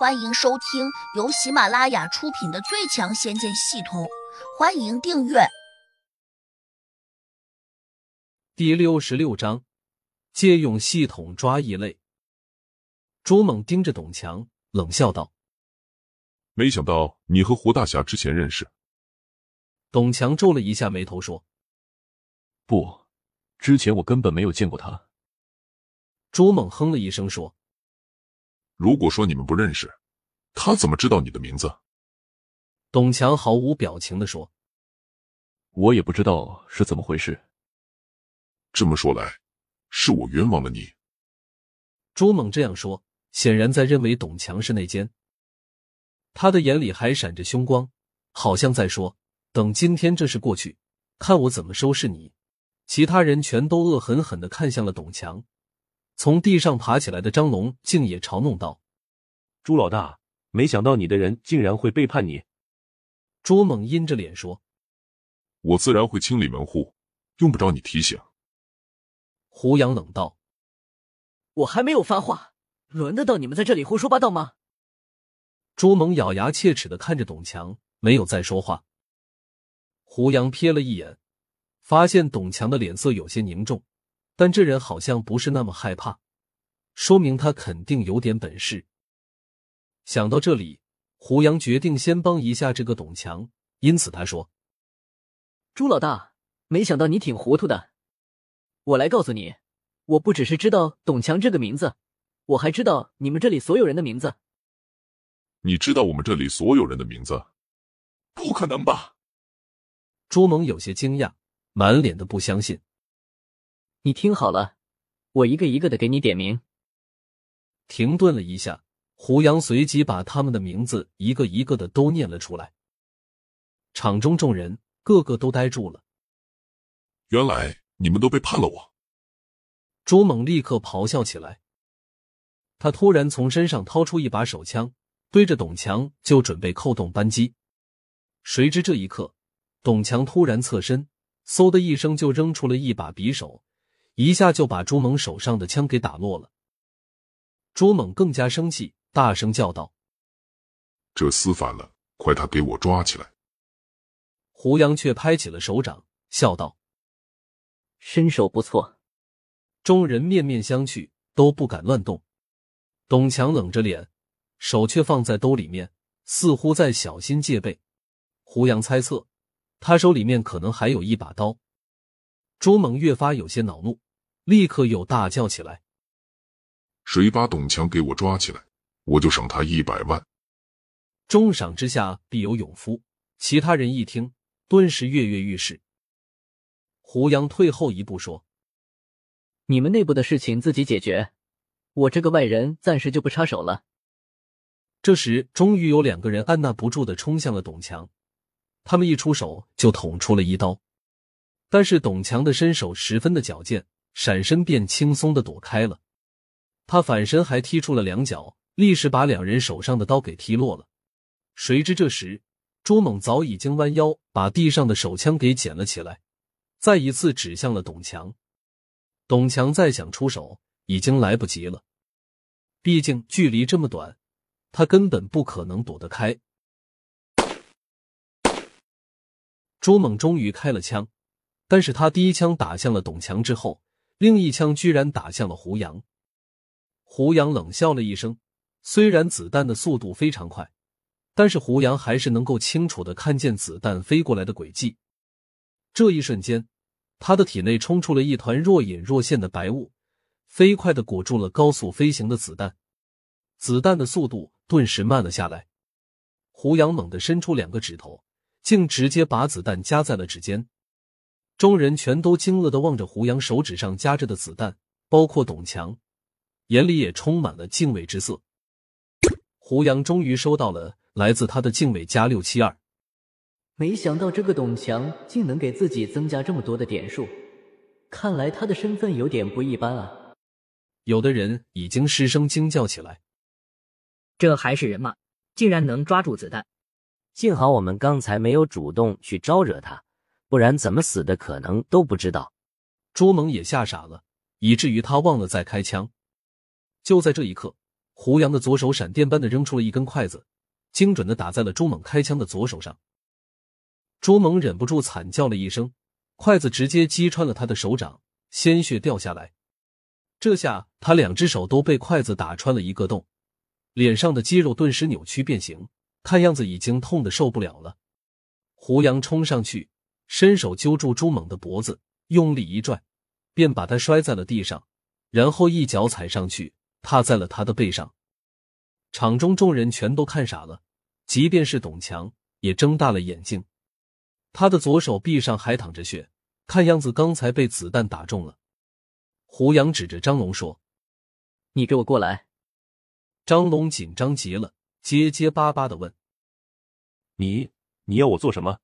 欢迎收听由喜马拉雅出品的《最强仙剑系统》，欢迎订阅。第六十六章，借用系统抓异类。朱猛盯着董强，冷笑道：“没想到你和胡大侠之前认识。”董强皱了一下眉头说：“不，之前我根本没有见过他。”朱猛哼了一声说。如果说你们不认识，他怎么知道你的名字？董强毫无表情的说：“我也不知道是怎么回事。”这么说来，是我冤枉了你。朱猛这样说，显然在认为董强是内奸。他的眼里还闪着凶光，好像在说：“等今天这事过去，看我怎么收拾你。”其他人全都恶狠狠的看向了董强。从地上爬起来的张龙竟也嘲弄道：“朱老大，没想到你的人竟然会背叛你。”朱猛阴着脸说：“我自然会清理门户，用不着你提醒。”胡杨冷道：“我还没有发话，轮得到你们在这里胡说八道吗？”朱猛咬牙切齿的看着董强，没有再说话。胡杨瞥了一眼，发现董强的脸色有些凝重。但这人好像不是那么害怕，说明他肯定有点本事。想到这里，胡杨决定先帮一下这个董强，因此他说：“朱老大，没想到你挺糊涂的。我来告诉你，我不只是知道董强这个名字，我还知道你们这里所有人的名字。你知道我们这里所有人的名字？不可能吧？”朱蒙有些惊讶，满脸的不相信。你听好了，我一个一个的给你点名。停顿了一下，胡杨随即把他们的名字一个一个的都念了出来。场中众人个个都呆住了。原来你们都背叛了我！朱猛立刻咆哮起来。他突然从身上掏出一把手枪，对着董强就准备扣动扳机。谁知这一刻，董强突然侧身，嗖的一声就扔出了一把匕首。一下就把朱猛手上的枪给打落了。朱猛更加生气，大声叫道：“这厮反了，快他给我抓起来！”胡杨却拍起了手掌，笑道：“身手不错。”众人面面相觑，都不敢乱动。董强冷着脸，手却放在兜里面，似乎在小心戒备。胡杨猜测，他手里面可能还有一把刀。朱猛越发有些恼怒。立刻又大叫起来：“谁把董强给我抓起来，我就赏他一百万！重赏之下必有勇夫。”其他人一听，顿时跃跃欲试。胡杨退后一步说：“你们内部的事情自己解决，我这个外人暂时就不插手了。”这时，终于有两个人按捺不住的冲向了董强，他们一出手就捅出了一刀，但是董强的身手十分的矫健。闪身便轻松的躲开了，他反身还踢出了两脚，立时把两人手上的刀给踢落了。谁知这时朱猛早已经弯腰把地上的手枪给捡了起来，再一次指向了董强。董强再想出手已经来不及了，毕竟距离这么短，他根本不可能躲得开。朱猛终于开了枪，但是他第一枪打向了董强之后。另一枪居然打向了胡杨，胡杨冷笑了一声。虽然子弹的速度非常快，但是胡杨还是能够清楚的看见子弹飞过来的轨迹。这一瞬间，他的体内冲出了一团若隐若现的白雾，飞快的裹住了高速飞行的子弹。子弹的速度顿时慢了下来。胡杨猛地伸出两个指头，竟直接把子弹夹在了指尖。众人全都惊愕的望着胡杨手指上夹着的子弹，包括董强，眼里也充满了敬畏之色。胡杨终于收到了来自他的敬畏加六七二，没想到这个董强竟能给自己增加这么多的点数，看来他的身份有点不一般啊！有的人已经失声惊叫起来：“这还是人吗？竟然能抓住子弹！幸好我们刚才没有主动去招惹他。”不然怎么死的可能都不知道。朱蒙也吓傻了，以至于他忘了再开枪。就在这一刻，胡杨的左手闪电般的扔出了一根筷子，精准的打在了朱猛开枪的左手上。朱猛忍不住惨叫了一声，筷子直接击穿了他的手掌，鲜血掉下来。这下他两只手都被筷子打穿了一个洞，脸上的肌肉顿时扭曲变形，看样子已经痛的受不了了。胡杨冲上去，伸手揪住朱猛的脖子，用力一拽，便把他摔在了地上，然后一脚踩上去，踏在了他的背上。场中众人全都看傻了，即便是董强也睁大了眼睛。他的左手臂上还淌着血，看样子刚才被子弹打中了。胡杨指着张龙说：“你给我过来！”张龙紧张极了，结结巴巴的问：“你你要我做什么？”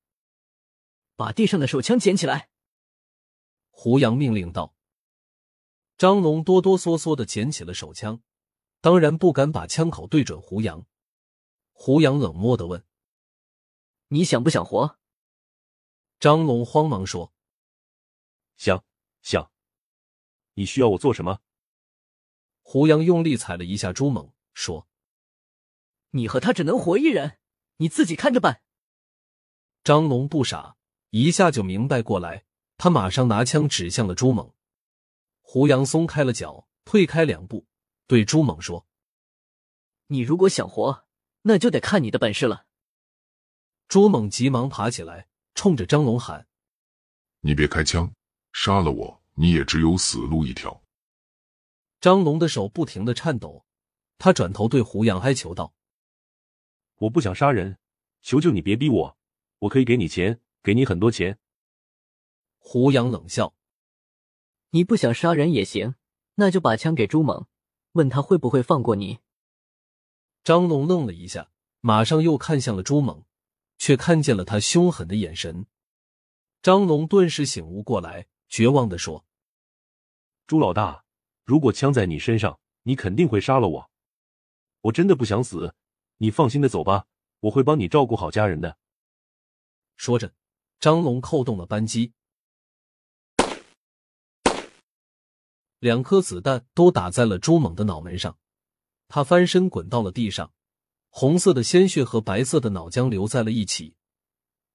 把地上的手枪捡起来。胡杨命令道。张龙哆哆嗦嗦的捡起了手枪，当然不敢把枪口对准胡杨。胡杨冷漠的问：“你想不想活？”张龙慌忙说：“想想。”你需要我做什么？胡杨用力踩了一下朱猛，说：“你和他只能活一人，你自己看着办。”张龙不傻，一下就明白过来，他马上拿枪指向了朱猛。胡杨松开了脚，退开两步，对朱猛说：“你如果想活，那就得看你的本事了。”朱猛急忙爬起来，冲着张龙喊：“你别开枪，杀了我！”你也只有死路一条。张龙的手不停的颤抖，他转头对胡杨哀求道：“我不想杀人，求求你别逼我，我可以给你钱，给你很多钱。”胡杨冷笑：“你不想杀人也行，那就把枪给朱猛，问他会不会放过你。”张龙愣了一下，马上又看向了朱猛，却看见了他凶狠的眼神。张龙顿时醒悟过来。绝望的说：“朱老大，如果枪在你身上，你肯定会杀了我。我真的不想死，你放心的走吧，我会帮你照顾好家人的。”说着，张龙扣动了扳机，两颗子弹都打在了朱猛的脑门上，他翻身滚到了地上，红色的鲜血和白色的脑浆流在了一起，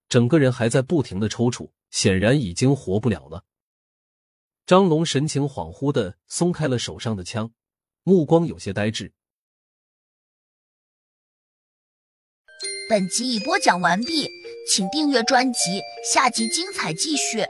整个人还在不停的抽搐，显然已经活不了了。张龙神情恍惚的松开了手上的枪，目光有些呆滞。本集已播讲完毕，请订阅专辑，下集精彩继续。